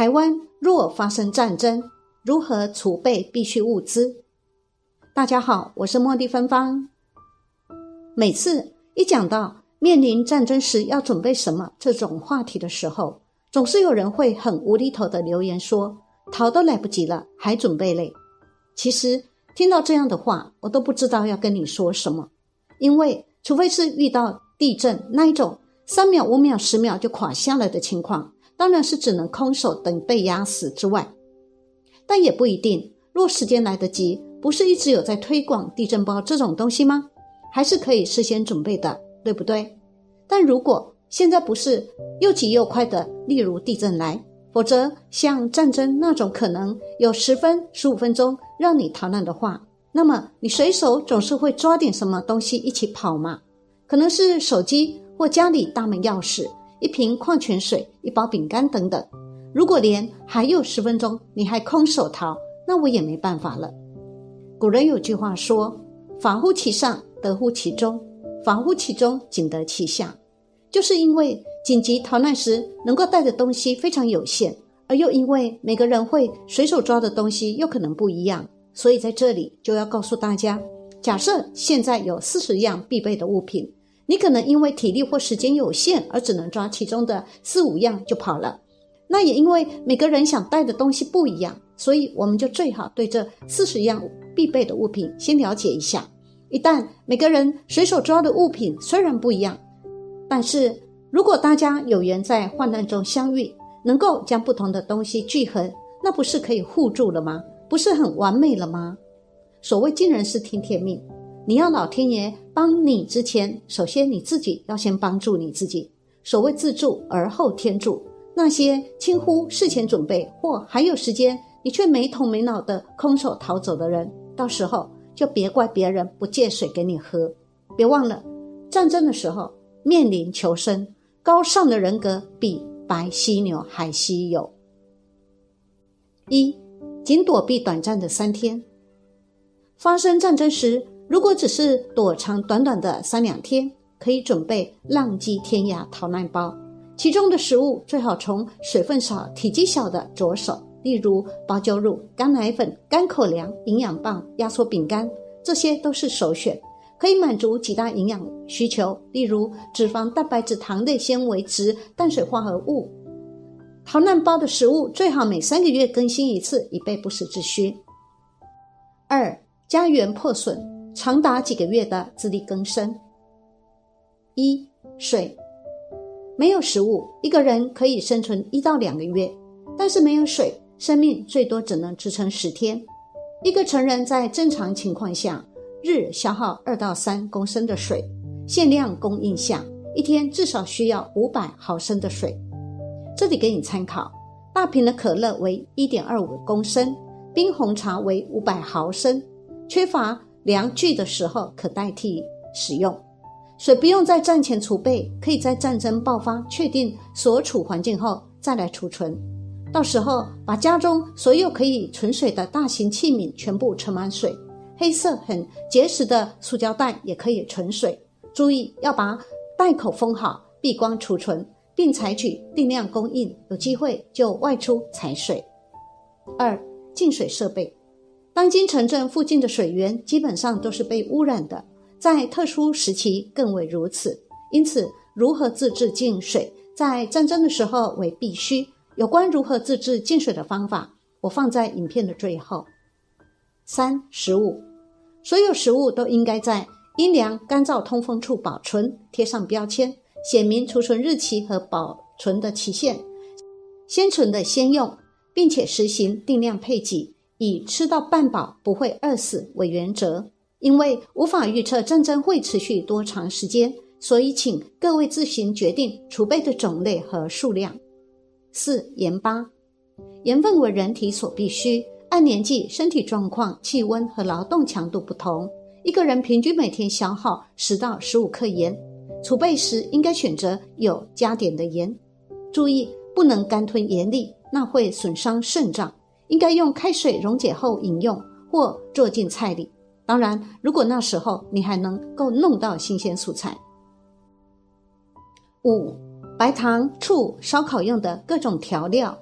台湾若发生战争，如何储备必需物资？大家好，我是茉莉芬芳。每次一讲到面临战争时要准备什么这种话题的时候，总是有人会很无厘头的留言说：“逃都来不及了，还准备嘞？”其实听到这样的话，我都不知道要跟你说什么，因为除非是遇到地震那一种三秒、五秒、十秒就垮下来的情况。当然是只能空手等被压死之外，但也不一定。若时间来得及，不是一直有在推广地震包这种东西吗？还是可以事先准备的，对不对？但如果现在不是又急又快的，例如地震来，否则像战争那种可能有十分、十五分钟让你逃难的话，那么你随手总是会抓点什么东西一起跑嘛？可能是手机或家里大门钥匙。一瓶矿泉水、一包饼干等等。如果连还有十分钟你还空手逃，那我也没办法了。古人有句话说：“法乎其上，得乎其中；法乎其中，仅得其下。”就是因为紧急逃难时能够带的东西非常有限，而又因为每个人会随手抓的东西又可能不一样，所以在这里就要告诉大家：假设现在有四十样必备的物品。你可能因为体力或时间有限而只能抓其中的四五样就跑了，那也因为每个人想带的东西不一样，所以我们就最好对这四十样必备的物品先了解一下。一旦每个人随手抓的物品虽然不一样，但是如果大家有缘在患难中相遇，能够将不同的东西聚合，那不是可以互助了吗？不是很完美了吗？所谓尽人事听天命。你要老天爷帮你之前，首先你自己要先帮助你自己。所谓自助而后天助，那些轻忽事前准备或还有时间，你却没头没脑的空手逃走的人，到时候就别怪别人不借水给你喝。别忘了，战争的时候面临求生，高尚的人格比白犀牛还稀有。一，仅躲避短暂的三天，发生战争时。如果只是躲藏短短的三两天，可以准备浪迹天涯逃难包，其中的食物最好从水分少、体积小的着手，例如保酒乳、干奶粉、干口粮、营养棒、压缩饼干，这些都是首选，可以满足几大营养需求，例如脂肪、蛋白质、糖类、纤维质、碳水化合物。逃难包的食物最好每三个月更新一次，以备不时之需。二、家园破损。长达几个月的自力更生。一水，没有食物，一个人可以生存一到两个月，但是没有水，生命最多只能支撑十天。一个成人在正常情况下，日消耗二到三公升的水，限量供应下，一天至少需要五百毫升的水。这里给你参考：大瓶的可乐为一点二五公升，冰红茶为五百毫升。缺乏。量具的时候可代替使用，水不用在战前储备，可以在战争爆发、确定所处环境后再来储存。到时候把家中所有可以存水的大型器皿全部盛满水，黑色很结实的塑胶袋也可以存水。注意要把袋口封好，避光储存，并采取定量供应，有机会就外出采水。二净水设备。当今城镇附近的水源基本上都是被污染的，在特殊时期更为如此。因此，如何自制净水，在战争的时候为必须。有关如何自制净水的方法，我放在影片的最后。三、食物，所有食物都应该在阴凉、干燥、通风处保存，贴上标签，写明储存日期和保存的期限，先存的先用，并且实行定量配给。以吃到半饱不会饿死为原则，因为无法预测战争会持续多长时间，所以请各位自行决定储备的种类和数量。四盐巴，盐分为人体所必需，按年纪、身体状况、气温和劳动强度不同，一个人平均每天消耗十到十五克盐。储备时应该选择有加碘的盐，注意不能干吞盐粒，那会损伤肾脏。应该用开水溶解后饮用，或做进菜里。当然，如果那时候你还能够弄到新鲜蔬菜。五、白糖、醋、烧烤用的各种调料。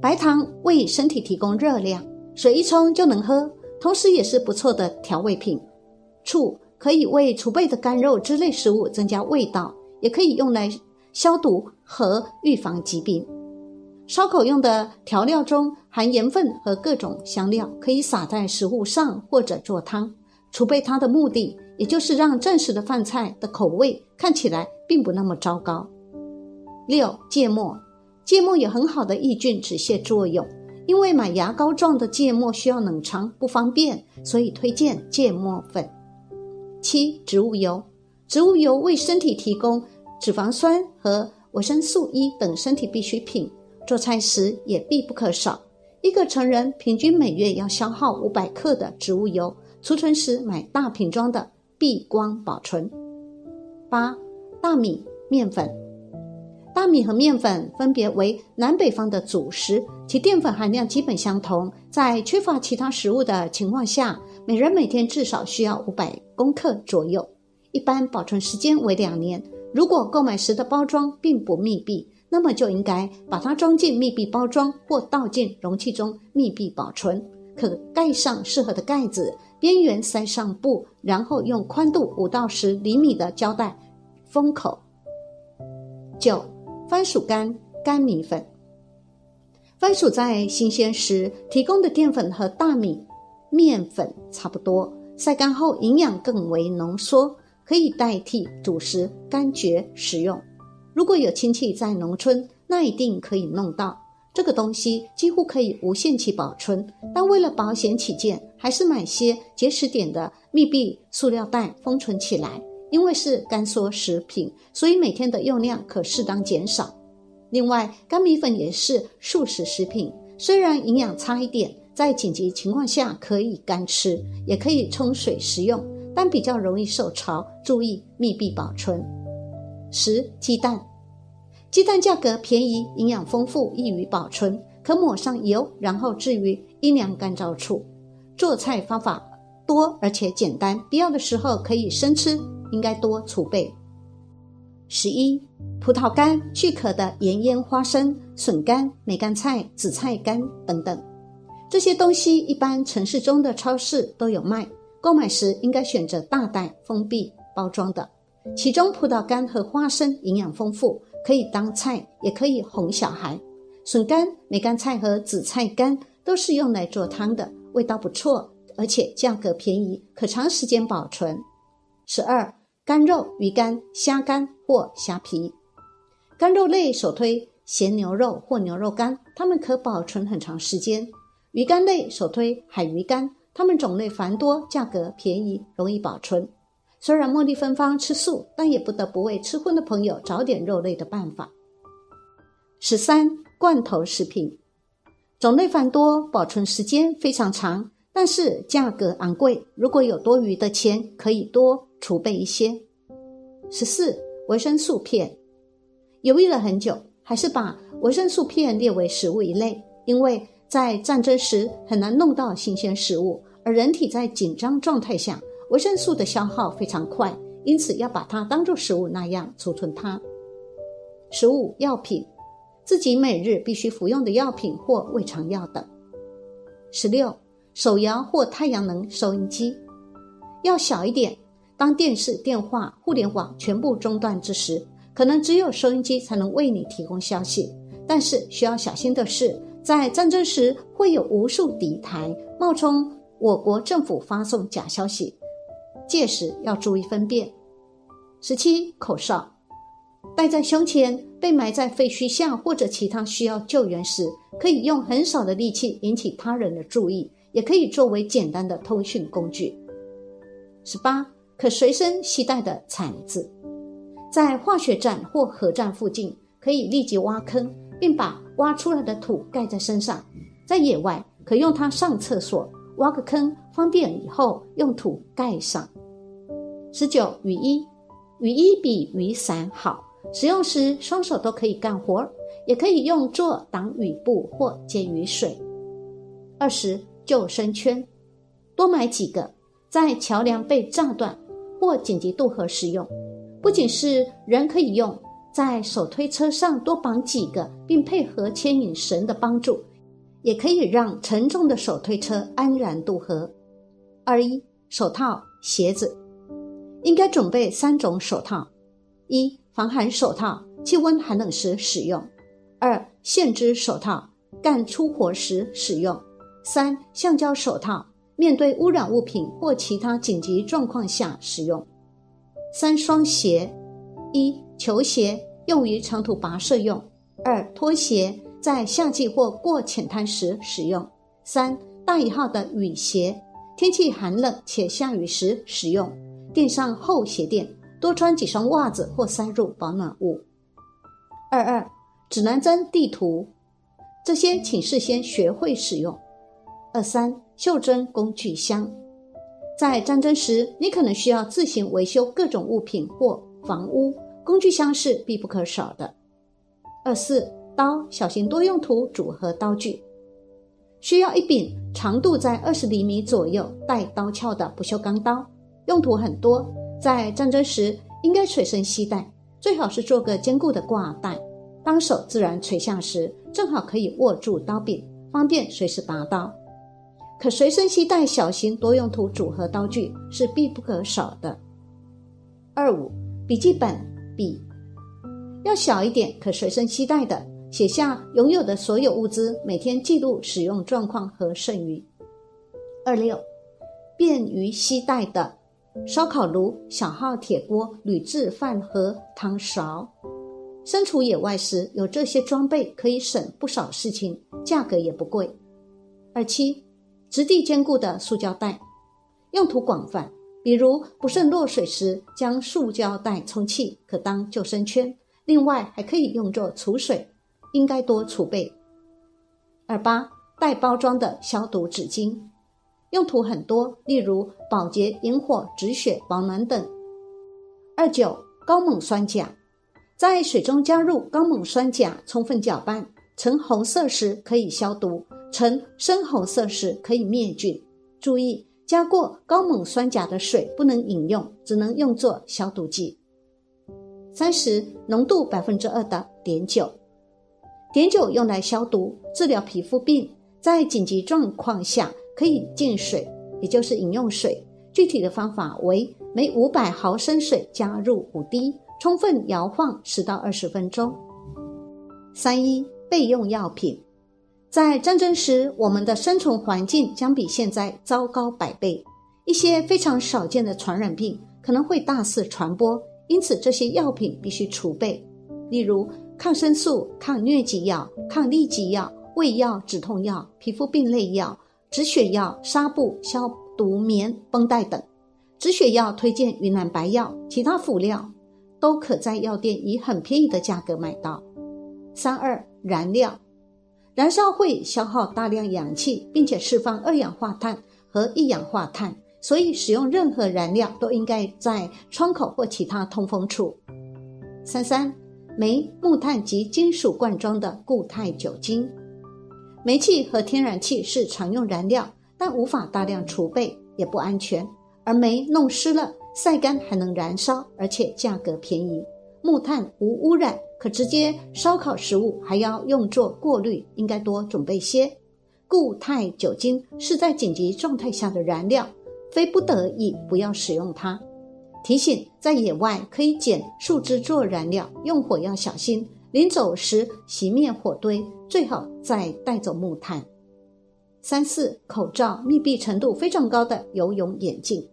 白糖为身体提供热量，水一冲就能喝，同时也是不错的调味品。醋可以为储备的干肉之类食物增加味道，也可以用来消毒和预防疾病。烧烤用的调料中含盐分和各种香料，可以撒在食物上或者做汤。储备它的目的，也就是让正式的饭菜的口味看起来并不那么糟糕。六芥末，芥末有很好的抑菌止泻作用。因为买牙膏状的芥末需要冷藏不方便，所以推荐芥末粉。七植物油，植物油为身体提供脂肪酸和维生素 E 等身体必需品。做菜时也必不可少。一个成人平均每月要消耗五百克的植物油，储存时买大瓶装的，避光保存。八、大米面粉。大米和面粉分别为南北方的主食，其淀粉含量基本相同。在缺乏其他食物的情况下，每人每天至少需要五百公克左右，一般保存时间为两年。如果购买时的包装并不密闭，那么就应该把它装进密闭包装或倒进容器中密闭保存，可盖上适合的盖子，边缘塞上布，然后用宽度五到十厘米的胶带封口。九、番薯干干米粉。番薯在新鲜时提供的淀粉和大米面粉差不多，晒干后营养更为浓缩，可以代替主食干嚼食用。如果有亲戚在农村，那一定可以弄到这个东西，几乎可以无限期保存。但为了保险起见，还是买些结实点的密闭塑料袋封存起来。因为是干缩食品，所以每天的用量可适当减少。另外，干米粉也是速食食品，虽然营养差一点，在紧急情况下可以干吃，也可以冲水食用，但比较容易受潮。注意密闭保存。十鸡蛋，鸡蛋价格便宜，营养丰富，易于保存，可抹上油，然后置于阴凉干燥处。做菜方法多而且简单，必要的时候可以生吃，应该多储备。十一葡萄干、去壳的盐腌花生、笋干、梅干菜、紫菜干等等，这些东西一般城市中的超市都有卖，购买时应该选择大袋封闭包装的。其中葡萄干和花生营养丰富，可以当菜，也可以哄小孩。笋干、梅干菜和紫菜干都是用来做汤的，味道不错，而且价格便宜，可长时间保存。十二、干肉、鱼干、虾干或虾皮。干肉类首推咸牛肉或牛肉干，它们可保存很长时间。鱼干类首推海鱼干，它们种类繁多，价格便宜，容易保存。虽然茉莉芬芳吃素，但也不得不为吃荤的朋友找点肉类的办法。十三罐头食品，种类繁多，保存时间非常长，但是价格昂贵。如果有多余的钱，可以多储备一些。十四维生素片，犹豫了很久，还是把维生素片列为食物一类，因为在战争时很难弄到新鲜食物，而人体在紧张状态下。维生素的消耗非常快，因此要把它当做食物那样储存它。食物药品，自己每日必须服用的药品或胃肠药等。十六，手摇或太阳能收音机，要小一点。当电视、电话、互联网全部中断之时，可能只有收音机才能为你提供消息。但是需要小心的是，在战争时会有无数敌台冒充我国政府发送假消息。届时要注意分辨。十七口哨，戴在胸前，被埋在废墟下或者其他需要救援时，可以用很少的力气引起他人的注意，也可以作为简单的通讯工具。十八可随身携带的铲子，在化学站或核站附近，可以立即挖坑，并把挖出来的土盖在身上。在野外，可用它上厕所，挖个坑，方便以后用土盖上。十九雨衣，雨衣比雨伞好，使用时双手都可以干活，也可以用作挡雨布或接雨水。二十救生圈，多买几个，在桥梁被炸断或紧急渡河使用。不仅是人可以用，在手推车上多绑几个，并配合牵引绳的帮助，也可以让沉重的手推车安然渡河。二一手套、鞋子，应该准备三种手套：一防寒手套，气温寒冷时使用；二线织手套，干粗活时使用；三橡胶手套，面对污染物品或其他紧急状况下使用。三双鞋：一球鞋用于长途跋涉用；二拖鞋在夏季或过浅滩时使用；三大一号的雨鞋，天气寒冷且下雨时使用。垫上厚鞋垫，多穿几双袜子或塞入保暖物。二二指南针、地图，这些请事先学会使用。二三袖珍工具箱。在战争时，你可能需要自行维修各种物品或房屋，工具箱是必不可少的。二四刀，小型多用途组合刀具，需要一柄长度在二十厘米左右、带刀鞘的不锈钢刀，用途很多。在战争时应该随身携带，最好是做个坚固的挂带，当手自然垂下时，正好可以握住刀柄，方便随时拔刀。可随身携带小型多用途组合刀具是必不可少的。二五笔记本笔要小一点，可随身携带的，写下拥有的所有物资，每天记录使用状况和剩余。二六便于携带的烧烤炉、小号铁锅、铝制饭盒、汤勺。身处野外时，有这些装备可以省不少事情，价格也不贵。二七。质地坚固的塑胶袋，用途广泛，比如不慎落水时，将塑胶袋充气，可当救生圈。另外，还可以用作储水，应该多储备。二八带包装的消毒纸巾，用途很多，例如保洁、引火、止血、保暖等。二九高锰酸钾，在水中加入高锰酸钾，充分搅拌，呈红色时可以消毒。呈深红色时可以灭菌。注意，加过高锰酸钾的水不能饮用，只能用作消毒剂。三十浓度百分之二的碘酒，碘酒用来消毒、治疗皮肤病，在紧急状况下可以进水，也就是饮用水。具体的方法为：每五百毫升水加入五滴，充分摇晃十到二十分钟。三一备用药品。在战争时，我们的生存环境将比现在糟糕百倍。一些非常少见的传染病可能会大肆传播，因此这些药品必须储备。例如，抗生素、抗疟疾药、抗痢疾药、胃药、止痛药、皮肤病类药、止血药、纱布、消毒棉、绷带等。止血药推荐云南白药，其他辅料都可在药店以很便宜的价格买到。三二燃料。燃烧会消耗大量氧气，并且释放二氧化碳和一氧化碳，所以使用任何燃料都应该在窗口或其他通风处。三三，煤、木炭及金属罐装的固态酒精。煤气和天然气是常用燃料，但无法大量储备，也不安全。而煤弄湿了晒干还能燃烧，而且价格便宜。木炭无污染。可直接烧烤食物，还要用作过滤，应该多准备些。固态酒精是在紧急状态下的燃料，非不得已不要使用它。提醒：在野外可以捡树枝做燃料，用火要小心。临走时熄灭火堆，最好再带走木炭。三四口罩，密闭程度非常高的游泳眼镜，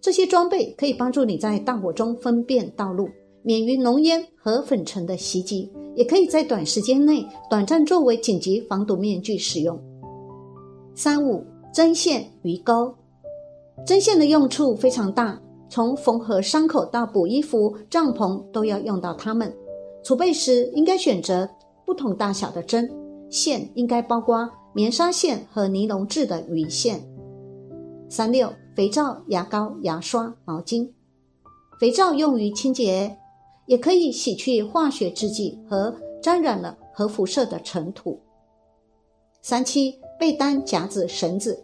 这些装备可以帮助你在大火中分辨道路。免于浓烟和粉尘的袭击，也可以在短时间内短暂作为紧急防毒面具使用。三五针线鱼钩，针线的用处非常大，从缝合伤口到补衣服、帐篷都要用到它们。储备时应该选择不同大小的针线，应该包括棉纱线和尼龙制的鱼线。三六肥皂、牙膏、牙刷、毛巾，肥皂用于清洁。也可以洗去化学制剂和沾染了核辐射的尘土。三七被单夹子绳子，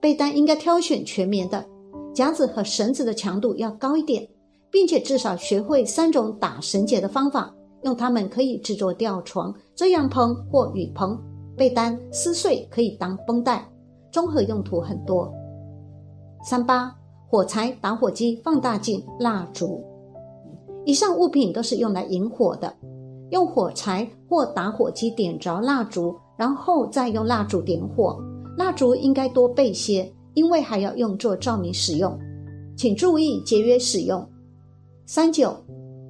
被单应该挑选全棉的，夹子和绳子的强度要高一点，并且至少学会三种打绳结的方法，用它们可以制作吊床、遮阳棚或雨棚。被单撕碎可以当绷带，综合用途很多。三八火柴、打火机、放大镜、蜡烛，以上物品都是用来引火的。用火柴或打火机点着蜡烛，然后再用蜡烛点火。蜡烛应该多备些，因为还要用作照明使用。请注意节约使用。三九，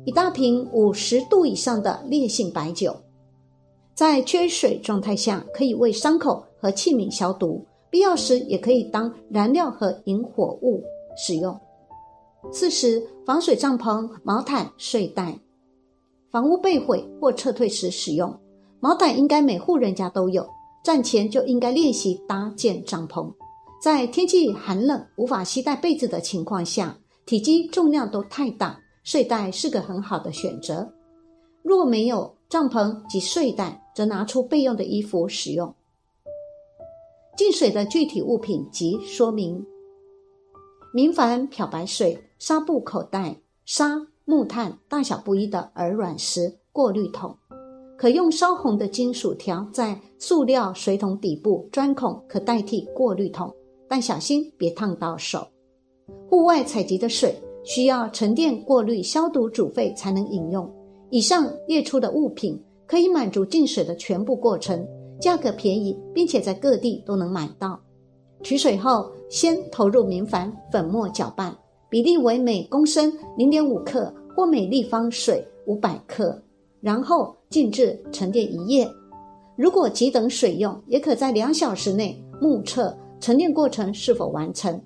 一大瓶五十度以上的烈性白酒，在缺水状态下可以为伤口和器皿消毒，必要时也可以当燃料和引火物使用。四十，防水帐篷、毛毯、睡袋。房屋被毁或撤退时使用毛毯，应该每户人家都有。战前就应该练习搭建帐篷。在天气寒冷无法携带被子的情况下，体积重量都太大，睡袋是个很好的选择。若没有帐篷及睡袋，则拿出备用的衣服使用。进水的具体物品及说明：明矾漂白水、纱布口袋、纱。木炭大小不一的鹅卵石过滤桶，可用烧红的金属条在塑料水桶底部钻孔，可代替过滤桶，但小心别烫到手。户外采集的水需要沉淀、过滤、消毒、煮沸才能饮用。以上列出的物品可以满足进水的全部过程，价格便宜，并且在各地都能买到。取水后，先投入明矾粉末搅拌，比例为每公升零点五克。或每立方水五百克，然后静置沉淀一夜。如果急等水用，也可在两小时内目测沉淀过程是否完成。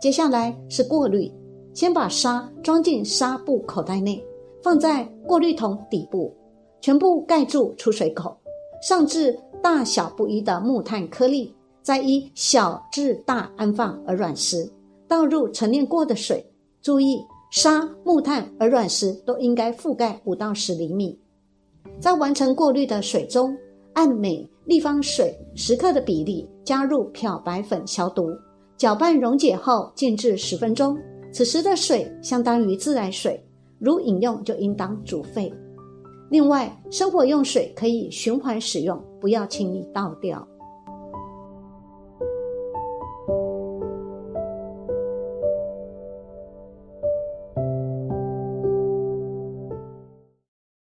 接下来是过滤，先把沙装进纱布口袋内，放在过滤桶底部，全部盖住出水口，上至大小不一的木炭颗粒，再依小至大安放鹅卵石，倒入沉淀过的水，注意。沙、木炭、鹅卵石都应该覆盖五到十厘米。在完成过滤的水中，按每立方水十克的比例加入漂白粉消毒，搅拌溶解后静置十分钟。此时的水相当于自来水，如饮用就应当煮沸。另外，生活用水可以循环使用，不要轻易倒掉。